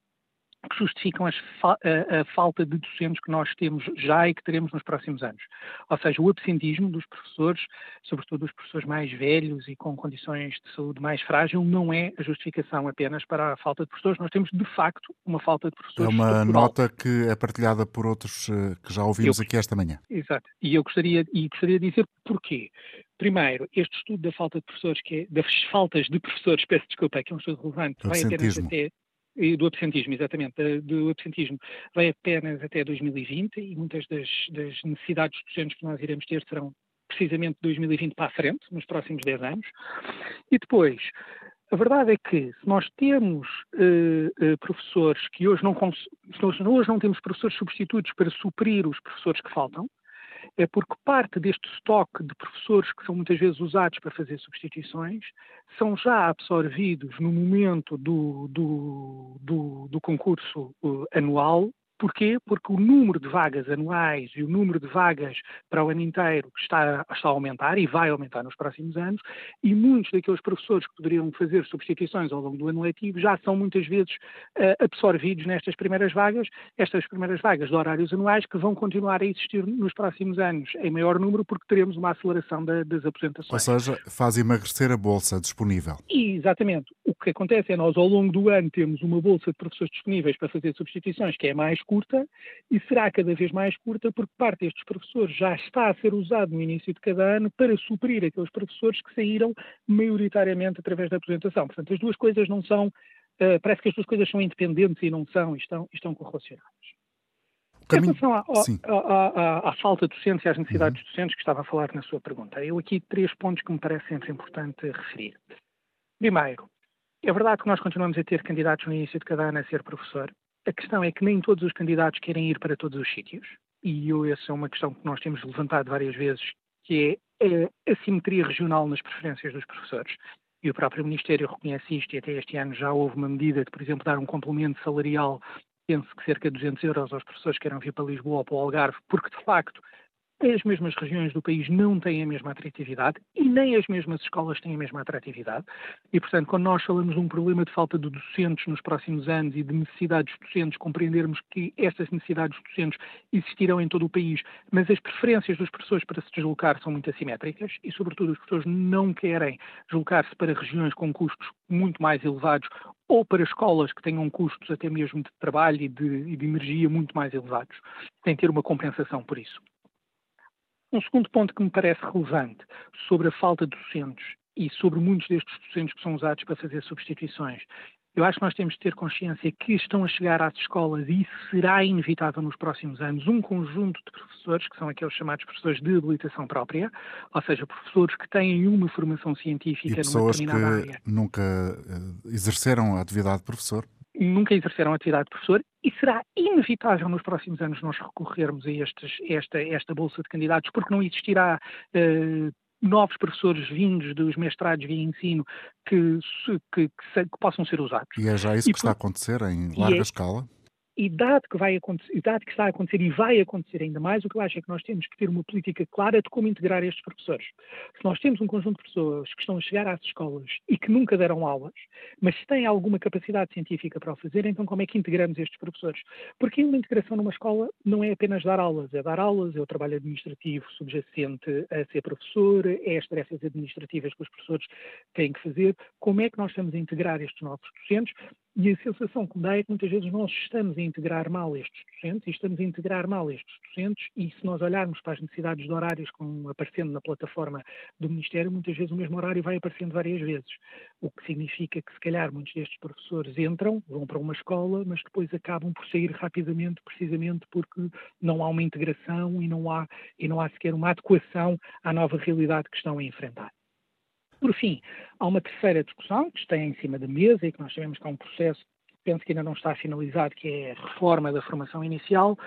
que justificam fa a, a, falta de docentes que nós temos já e que teremos nos próximos anos. Ou seja, o absentismo dos professores, sobretudo dos professores mais velhos e com condições de saúde mais frágil, não é a justificação apenas para a falta de professores. Nós temos, de facto, uma falta de professores. É uma estrutural. nota que é partilhada por outros eh, que já ouvimos eu, aqui esta manhã. Exato. E eu gostaria, e gostaria de dizer porquê. Primeiro, este estudo da falta de professores, que é, das faltas de professores, peço desculpa, que é um estudo relevante, vai apenas até e do absentismo, exatamente, do absentismo, vai apenas até 2020 e muitas das, das necessidades docentes que nós iremos ter serão precisamente 2020 para a frente, nos próximos 10 anos. E depois, a verdade é que se nós temos uh, uh, professores que hoje não, hoje não temos professores substitutos para suprir os professores que faltam, é porque parte deste estoque de professores que são muitas vezes usados para fazer substituições são já absorvidos no momento do, do, do, do concurso uh, anual Porquê? Porque o número de vagas anuais e o número de vagas para o ano inteiro está, está a aumentar e vai aumentar nos próximos anos, e muitos daqueles professores que poderiam fazer substituições ao longo do ano letivo já são muitas vezes uh, absorvidos nestas primeiras vagas, estas primeiras vagas de horários anuais que vão continuar a existir nos próximos anos em maior número porque teremos uma aceleração da, das apresentações. Ou seja, faz emagrecer a bolsa disponível. E, exatamente. O que acontece é nós ao longo do ano temos uma bolsa de professores disponíveis para fazer substituições que é mais curta e será cada vez mais curta porque parte destes professores já está a ser usado no início de cada ano para suprir aqueles professores que saíram maioritariamente através da apresentação. Portanto, as duas coisas não são, uh, parece que as duas coisas são independentes e não são, e estão, estão correlacionadas. Caminho... Em relação à, à, à, à, falta de docentes e às necessidades uhum. docentes que estava a falar na sua pergunta, eu aqui três pontos que me parece sempre importante referir. Primeiro, é verdade que nós continuamos a ter candidatos no início de cada ano a ser professor, a questão é que nem todos os candidatos querem ir para todos os sítios, e essa é uma questão que nós temos levantado várias vezes, que é a assimetria regional nas preferências dos professores. E o próprio Ministério reconhece isto, e até este ano já houve uma medida de, por exemplo, dar um complemento salarial, penso que cerca de 200 euros aos professores que queiram vir para Lisboa ou para o Algarve, porque de facto as mesmas regiões do país não têm a mesma atratividade e nem as mesmas escolas têm a mesma atratividade. E, portanto, quando nós falamos de um problema de falta de docentes nos próximos anos e de necessidades docentes, compreendermos que estas necessidades docentes existirão em todo o país, mas as preferências dos professores para se deslocar são muito assimétricas e, sobretudo, os professores não querem deslocar-se para regiões com custos muito mais elevados ou para escolas que tenham custos até mesmo de trabalho e de, e de energia muito mais elevados. Tem que ter uma compensação por isso. Um segundo ponto que me parece relevante sobre a falta de docentes e sobre muitos destes docentes que são usados para fazer substituições. Eu acho que nós temos de ter consciência que estão a chegar às escolas e isso será inevitável nos próximos anos um conjunto de professores, que são aqueles chamados professores de habilitação própria, ou seja, professores que têm uma formação científica e numa determinada área. que nunca eh, exerceram a atividade de professor nunca exerceram a atividade de professor e será inevitável nos próximos anos nós recorrermos a estes, esta, esta bolsa de candidatos, porque não existirá uh, novos professores vindos dos mestrados via ensino que, que, que, que, possam ser usados. E é já isso e que por... está a acontecer em larga é, escala? E dado que, vai acontecer, que está a acontecer e vai acontecer ainda mais, o que eu acho é que nós temos que ter uma política clara de como integrar estes professores. Se nós temos um conjunto de pessoas que estão a chegar às escolas e que nunca deram aulas, mas têm alguma capacidade científica para o fazer, então como é que integramos estes professores? Porque uma integração numa escola não é apenas dar aulas, é dar aulas, é o trabalho administrativo subjacente a ser professor, é as tarefas administrativas que os professores têm que fazer. Como é que nós estamos a integrar estes novos docentes? E a sensação que me dá é que muitas vezes nós estamos a integrar mal estes docentes e estamos a integrar mal estes docentes e se nós olharmos para as necessidades de horários como aparecendo na plataforma do Ministério, muitas vezes o mesmo horário vai aparecendo várias vezes, o que significa que se calhar muitos destes professores entram, vão para uma escola, mas depois acabam por sair rapidamente precisamente porque não há uma integração e não há, e não há sequer uma adequação à nova realidade que estão a enfrentar. Por fim, há uma terceira discussão que está em cima da mesa e que nós sabemos que é um processo, penso que ainda não está finalizado, que é a reforma da formação inicial.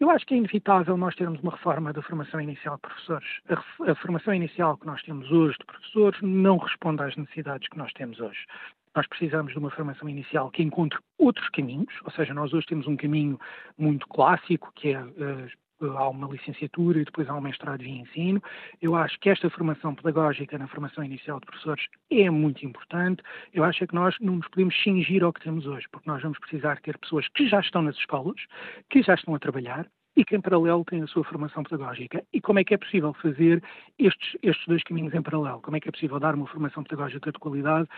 Eu acho que é inevitável nós termos uma reforma da formação inicial de professores. A, a formação inicial que nós temos hoje de professores não responde às necessidades que nós temos hoje. Nós precisamos de uma formação inicial que encontre outros caminhos, ou seja, nós hoje temos um caminho muito clássico, que é uh, há uma licenciatura e depois há um mestrado em ensino. Eu acho que esta formação pedagógica na formação inicial de professores é muito importante. Eu acho que nós não nos podemos cingir ao que temos hoje, porque nós vamos precisar ter pessoas que já estão nas escolas, que já estão a trabalhar, e que em paralelo têm a sua formação pedagógica. E como é que é possível fazer estes, estes dois caminhos em paralelo? Como é que é possível dar uma formação pedagógica de qualidade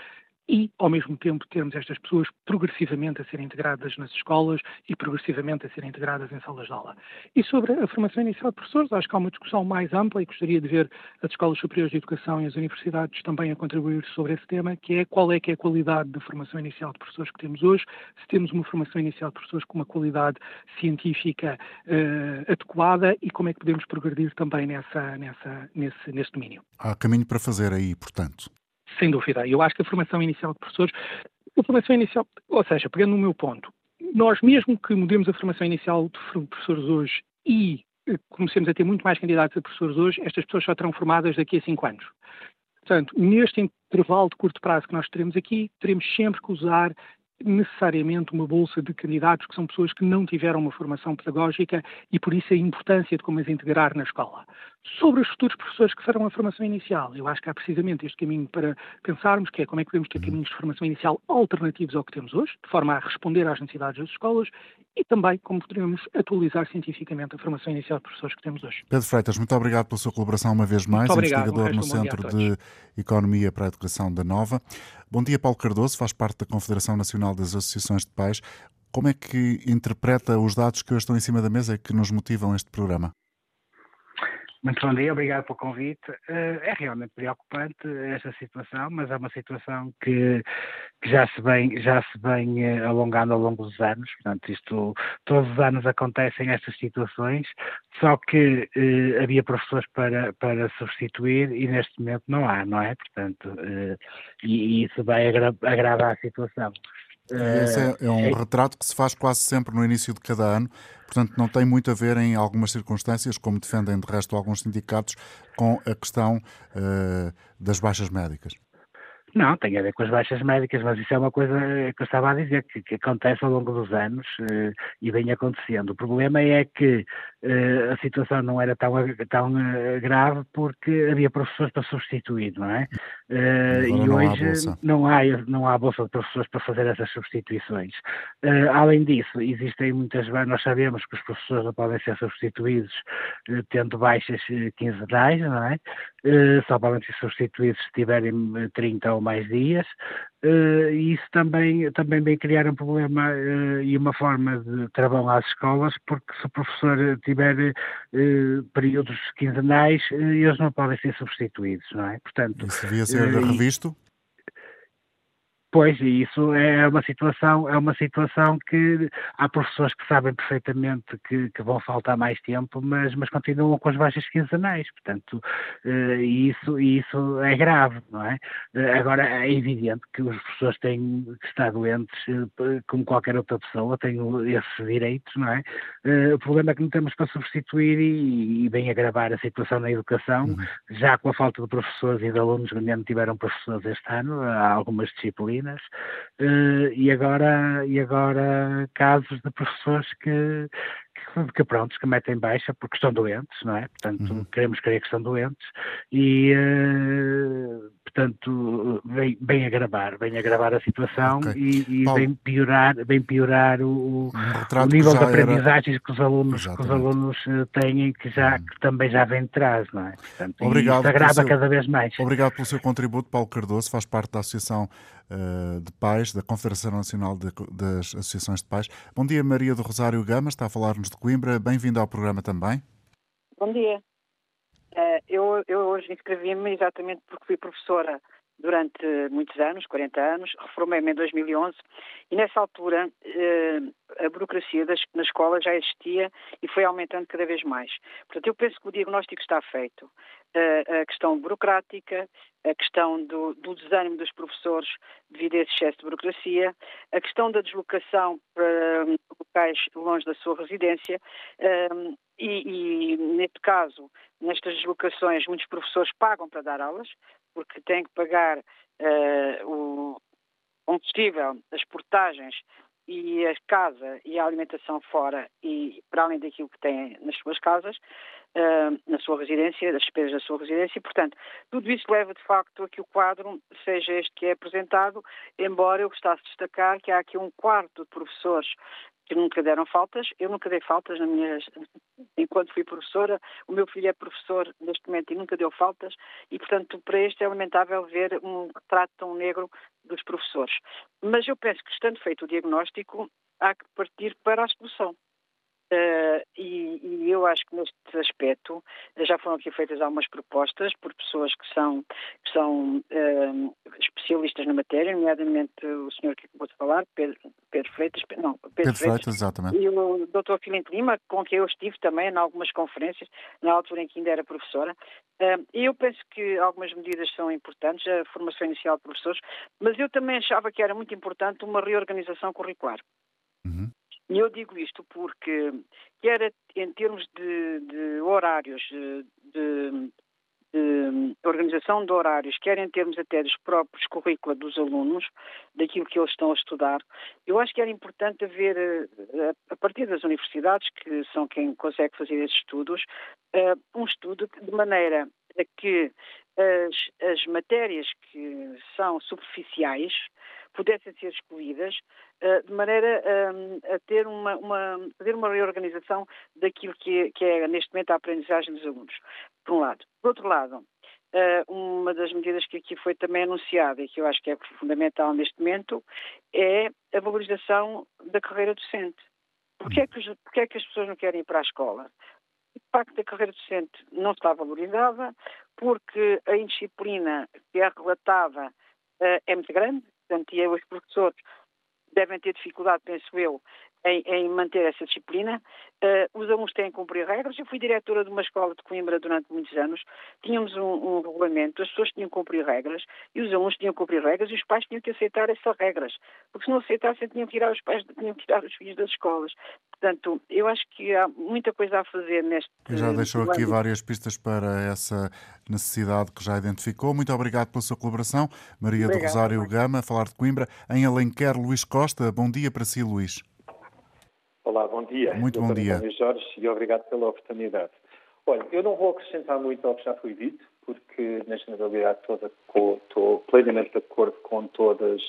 e, ao mesmo tempo, termos estas pessoas progressivamente a serem integradas nas escolas e progressivamente a serem integradas em salas de aula. E sobre a formação inicial de professores, acho que há uma discussão mais ampla e gostaria de ver as escolas superiores de educação e as universidades também a contribuir sobre esse tema, que é qual é que é a qualidade da formação inicial de professores que temos hoje, se temos uma formação inicial de professores com uma qualidade científica uh, adequada e como é que podemos progredir também nessa, nessa, nesse, nesse domínio. Há caminho para fazer aí, portanto. Sem dúvida. Eu acho que a formação inicial de professores, a formação inicial, ou seja, pegando no meu ponto, nós mesmo que mudemos a formação inicial de professores hoje e eh, comecemos a ter muito mais candidatos a professores hoje, estas pessoas só terão formadas daqui a cinco anos. Portanto, neste intervalo de curto prazo que nós teremos aqui, teremos sempre que usar necessariamente uma bolsa de candidatos que são pessoas que não tiveram uma formação pedagógica e por isso a importância de como as integrar na escola. Sobre os futuros professores que farão a formação inicial, eu acho que há precisamente este caminho para pensarmos, que é como é que podemos ter caminhos de formação inicial alternativos ao que temos hoje, de forma a responder às necessidades das escolas e também como poderíamos atualizar cientificamente a formação inicial de professores que temos hoje. Pedro Freitas, muito obrigado pela sua colaboração uma vez mais, investigador no Centro de Economia para a Educação da Nova. Bom dia, Paulo Cardoso, faz parte da Confederação Nacional das Associações de Pais. Como é que interpreta os dados que hoje estão em cima da mesa e que nos motivam este programa? Muito bom dia, obrigado pelo convite. Eh, é realmente preocupante esta situação, mas é uma situação que, que já se vem, já se vem eh, alongando ao longo dos anos. Portanto, isto todos os anos acontecem estas situações, só que eh, havia professores para, para substituir e neste momento não há, não é? Portanto, eh, e, e, isso vai agra agravar a situação. Esse é, é um é... retrato que se faz quase sempre no início de cada ano, portanto não tem muito a ver em algumas circunstâncias, como defendem de resto alguns sindicatos, com a questão uh, das baixas médicas. Não, tem a ver com as baixas médicas, mas isso é uma coisa que eu estava a dizer, que, que acontece ao longo dos anos eh, e vem acontecendo. O problema é que eh, a situação não era tão, tão eh, grave porque havia professores para substituir, não é? e não hoje há não, há, não há bolsa de professores para fazer essas substituições. além disso, existem muitas, nós sabemos que os professores não podem ser substituídos tendo baixas quinzenais, não é? Só podem ser substituídos se tiverem 30 ou mais dias, e isso também, também vem criar um problema uh, e uma forma de travão às escolas, porque se o professor tiver períodos quinzenais, eles não podem ser substituídos, não é? Portanto, isso devia ser revisto? Pois, e isso é uma situação, é uma situação que há professores que sabem perfeitamente que, que vão faltar mais tempo, mas, mas continuam com as baixas quinzenais, portanto, uh, isso, isso é grave, não é? Uh, agora, é evidente que os professores têm que estar doentes, uh, como qualquer outra pessoa, têm esses direitos, não é? o problema é que não temos para substituir e, e vem agravar a situação na educação, uhum. já com a falta de professores e de alunos, não tiveram professores este ano, há algumas disciplinas, uh, e, agora, e agora casos de professores que, que, que pronto, que metem baixa porque estão doentes, não é? Portanto, uhum. queremos crer que estão doentes e, uh, portanto, vem, vem agravar, vem agravar a situação okay. e, e vem piorar, vem piorar o, um o nível de aprendizagens era... que os alunos, que os alunos eh, têm que já, uhum. que também já vem de trás, não é? Portanto, Obrigado isso agrava seu... cada vez mais. Obrigado pelo seu contributo, Paulo Cardoso, faz parte da Associação uh, de Pais, da Confederação Nacional de, das Associações de Pais. Bom dia, Maria do Rosário Gama, está a falar-nos de Coimbra. Bem-vindo ao programa também. Bom dia. Uh, eu, eu hoje inscrevi-me exatamente porque fui professora durante muitos anos, 40 anos, reformei-me em 2011 e nessa altura uh, a burocracia das, na escola já existia e foi aumentando cada vez mais. Portanto, eu penso que o diagnóstico está feito. Uh, a questão burocrática, a questão do, do, desânimo dos professores devido a esse excesso de burocracia, a questão da deslocação para locais longe da sua residência e, e, neste caso, nestas deslocações, muitos professores pagam para dar aulas, porque têm que pagar uh, o combustível, as portagens e a casa e a alimentação fora e para além daquilo que têm nas suas casas, uh, na sua residência, das despesas da sua residência, portanto, tudo isso leva de facto a que o quadro seja este que é apresentado, embora eu gostasse de destacar que há aqui um quarto de professores que nunca deram faltas. Eu nunca dei faltas na minha, enquanto fui professora. O meu filho é professor neste momento e nunca deu faltas. E, portanto, para este é lamentável ver um retrato tão negro dos professores. Mas eu penso que, estando feito o diagnóstico, há que partir para a solução. Uh, e, e, eu acho que neste aspecto já foram aqui feitas algumas propostas por pessoas que são, que são uh, especialistas na matéria, nomeadamente o senhor que acabou de falar, Pedro, Pedro Freitas, não, Pedro, Pedro Freitas, Freitas, exatamente. e o Dr. Filinto Lima, com quem eu estive também em algumas conferências, na altura em que ainda era professora. Uh, e eu penso que algumas medidas são importantes, a formação inicial de professores, mas eu também achava que era muito importante uma reorganização curricular. E eu digo isto porque, quer em termos de, de horários, de, de, organização de horários, quer em termos até dos próprios currículos dos alunos, daquilo que eles estão a estudar, eu acho que era importante haver, eh, a partir das universidades, que são quem consegue fazer esses estudos, eh, um estudo de maneira a que as, as matérias que são superficiais pudessem ser excluídas, uh, de maneira um, a ter uma, uma, fazer uma reorganização daquilo que é, que é, neste momento, a aprendizagem dos alunos, por um lado. Por outro lado, uh, uma das medidas que aqui foi também anunciada e que eu acho que é fundamental neste momento é a valorização da carreira docente. Porquê é que, os, porquê é que as pessoas não querem ir para a escola? O facto da carreira docente não está valorizada, porque a indisciplina que é relatada uh, é muito grande, portanto, e os professores devem ter dificuldade, penso eu, em, em manter essa disciplina. Uh, os alunos têm que cumprir regras. Eu fui diretora de uma escola de Coimbra durante muitos anos. Tínhamos um, um, regulamento, as pessoas tinham que cumprir regras e os alunos tinham que cumprir regras e os pais tinham que aceitar essas regras. Porque se não aceitassem, tinham que tirar os pais, tinham que tirar os filhos das escolas. Portanto, eu acho que há muita coisa a fazer neste. Já deixou aqui várias pistas para essa necessidade que já identificou. Muito obrigado pela sua colaboração. Maria Obrigada, do Rosário Gama, falar de Coimbra. Em Alenquer, Luís Costa. Bom dia para si, Luís. Olá, bom dia. Muito bom dia. Jorge, e obrigado pela oportunidade. Olha, eu não vou acrescentar muito ao que já foi dito, porque na generalidade toda estou plenamente de acordo com todas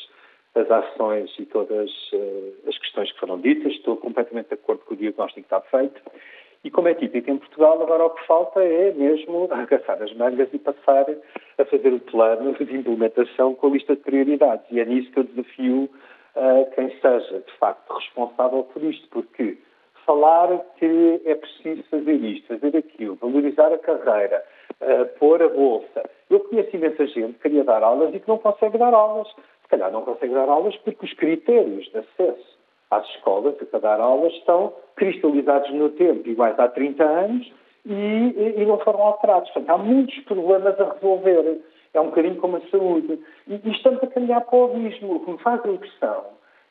as ações e todas uh, as questões que foram ditas, estou completamente de acordo com o diagnóstico que está feito. E como é típico em Portugal, agora o que falta é mesmo arregaçar as mangas e passar a fazer o plano de implementação com a lista de prioridades. E é nisso que eu desafio uh, quem seja, de facto, responsável por isto, porque falar que é preciso fazer isto, fazer aquilo, valorizar a carreira, uh, pôr a bolsa. Eu conheço imensa gente que queria dar aulas e que não consegue dar aulas. Se calhar não consegue dar aulas porque os critérios de acesso às escolas para dar aulas estão cristalizados no tempo, iguais há 30 anos, e, e não foram alterados. Portanto, há muitos problemas a resolver é um bocadinho como a saúde. E, e estamos a caminhar para o abismo. O que me faz a impressão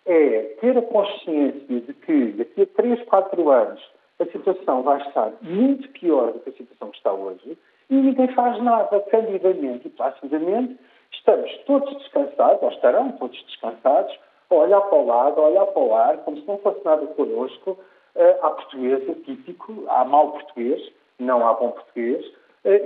é ter a consciência de que daqui a 3, 4 anos a situação vai estar muito pior do que a situação que está hoje e ninguém faz nada candidamente e placidamente. Estamos todos descansados, ou estarão todos descansados, a olhar para o lado, a olhar para o ar, como se não fosse nada connosco. Eh, há portuguesa, típico, há mal português, não há bom português,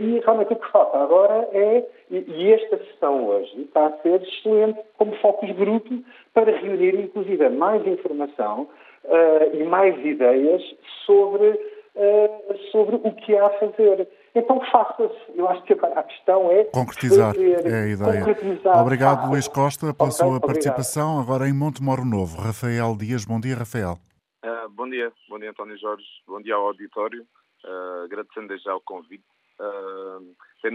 e realmente o que falta agora é, e esta sessão hoje está a ser excelente como focus grupo para reunir inclusive mais informação uh, e mais ideias sobre, uh, sobre o que há a fazer. Então faça-se. Eu acho que agora a questão é concretizar fazer, é a ideia. Obrigado, Luís Costa, pela okay, sua obrigado. participação. Agora em Montemoro Novo, Rafael Dias. Bom dia, Rafael. Uh, bom dia, bom dia, António Jorge. Bom dia ao auditório. Uh, agradecendo já o convite Uh,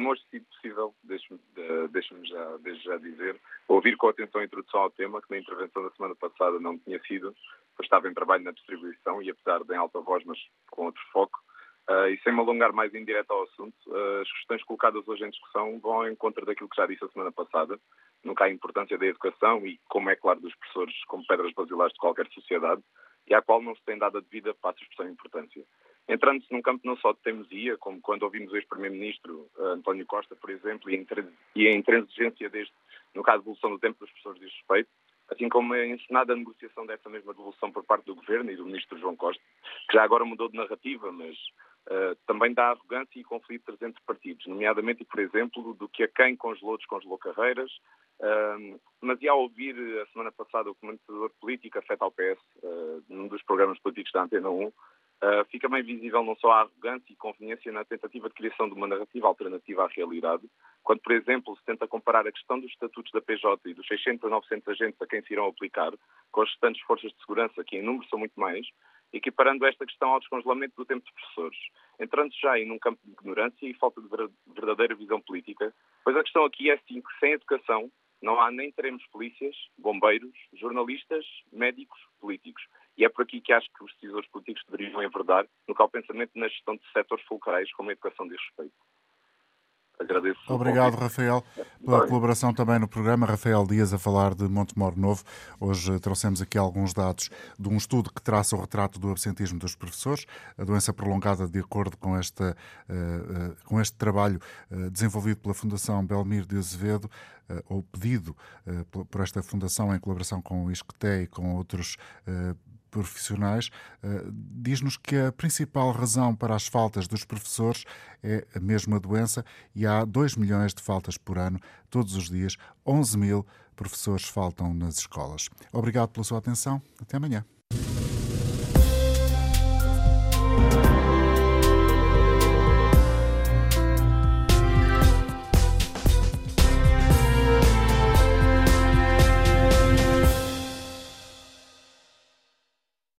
hoje sido possível, deixe-me uh, deixe já, já dizer, ouvir com atenção a introdução ao tema, que na intervenção da semana passada não tinha sido, pois estava em trabalho na distribuição e apesar de em alta voz, mas com outro foco, uh, e sem me alongar mais em direto ao assunto, uh, as questões colocadas hoje em discussão vão ao encontro daquilo que já disse a semana passada, nunca há importância da educação e, como é claro, dos professores como pedras basilares de qualquer sociedade, e à qual não se tem dado a devida, passo expressão importância entrando-se num campo não só de teimosia, como quando ouvimos o ex-primeiro-ministro uh, António Costa, por exemplo, e, a intransigência deste, no caso, de devolução do tempo das pessoas diz respeito, assim como a encenada negociação dessa mesma devolução por parte do Governo e do Ministro João Costa, que já agora mudou de narrativa, mas uh, também dá arrogância e conflitos entre partidos, nomeadamente, por exemplo, do que a quem congelou, descongelou carreiras, uh, mas e ao ouvir a semana passada o comentador político afeta ao PS, uh, num dos programas políticos da Antena 1, Uh, fica bem visível não só a arrogância e conveniência na tentativa de criação de uma narrativa alternativa à realidade, quando, por exemplo, se tenta comparar a questão dos estatutos da PJ e dos 600 a 900 agentes a quem se irão aplicar com as restantes forças de segurança, que em número são muito mais, equiparando esta questão ao descongelamento do tempo de professores, entrando já aí num campo de ignorância e falta de verdadeira visão política, pois a questão aqui é sim que sem educação não há nem teremos polícias, bombeiros, jornalistas, médicos, políticos. E é por aqui que acho que os decisores políticos deveriam enverdar no que ao pensamento na gestão de setores fulcrais como a educação de respeito. Agradeço. Obrigado, Rafael, pela Bem. colaboração também no programa. Rafael Dias a falar de Montemor Novo. Hoje trouxemos aqui alguns dados de um estudo que traça o retrato do absentismo dos professores, a doença prolongada de acordo com, esta, uh, uh, com este trabalho uh, desenvolvido pela Fundação Belmir de Azevedo, ou pedido por esta fundação em colaboração com o ISCTE e com outros profissionais, eh, diz-nos que a principal razão para as faltas dos professores é a mesma doença e há 2 milhões de faltas por ano, todos os dias, 11 mil professores faltam nas escolas. Obrigado pela sua atenção. Até amanhã.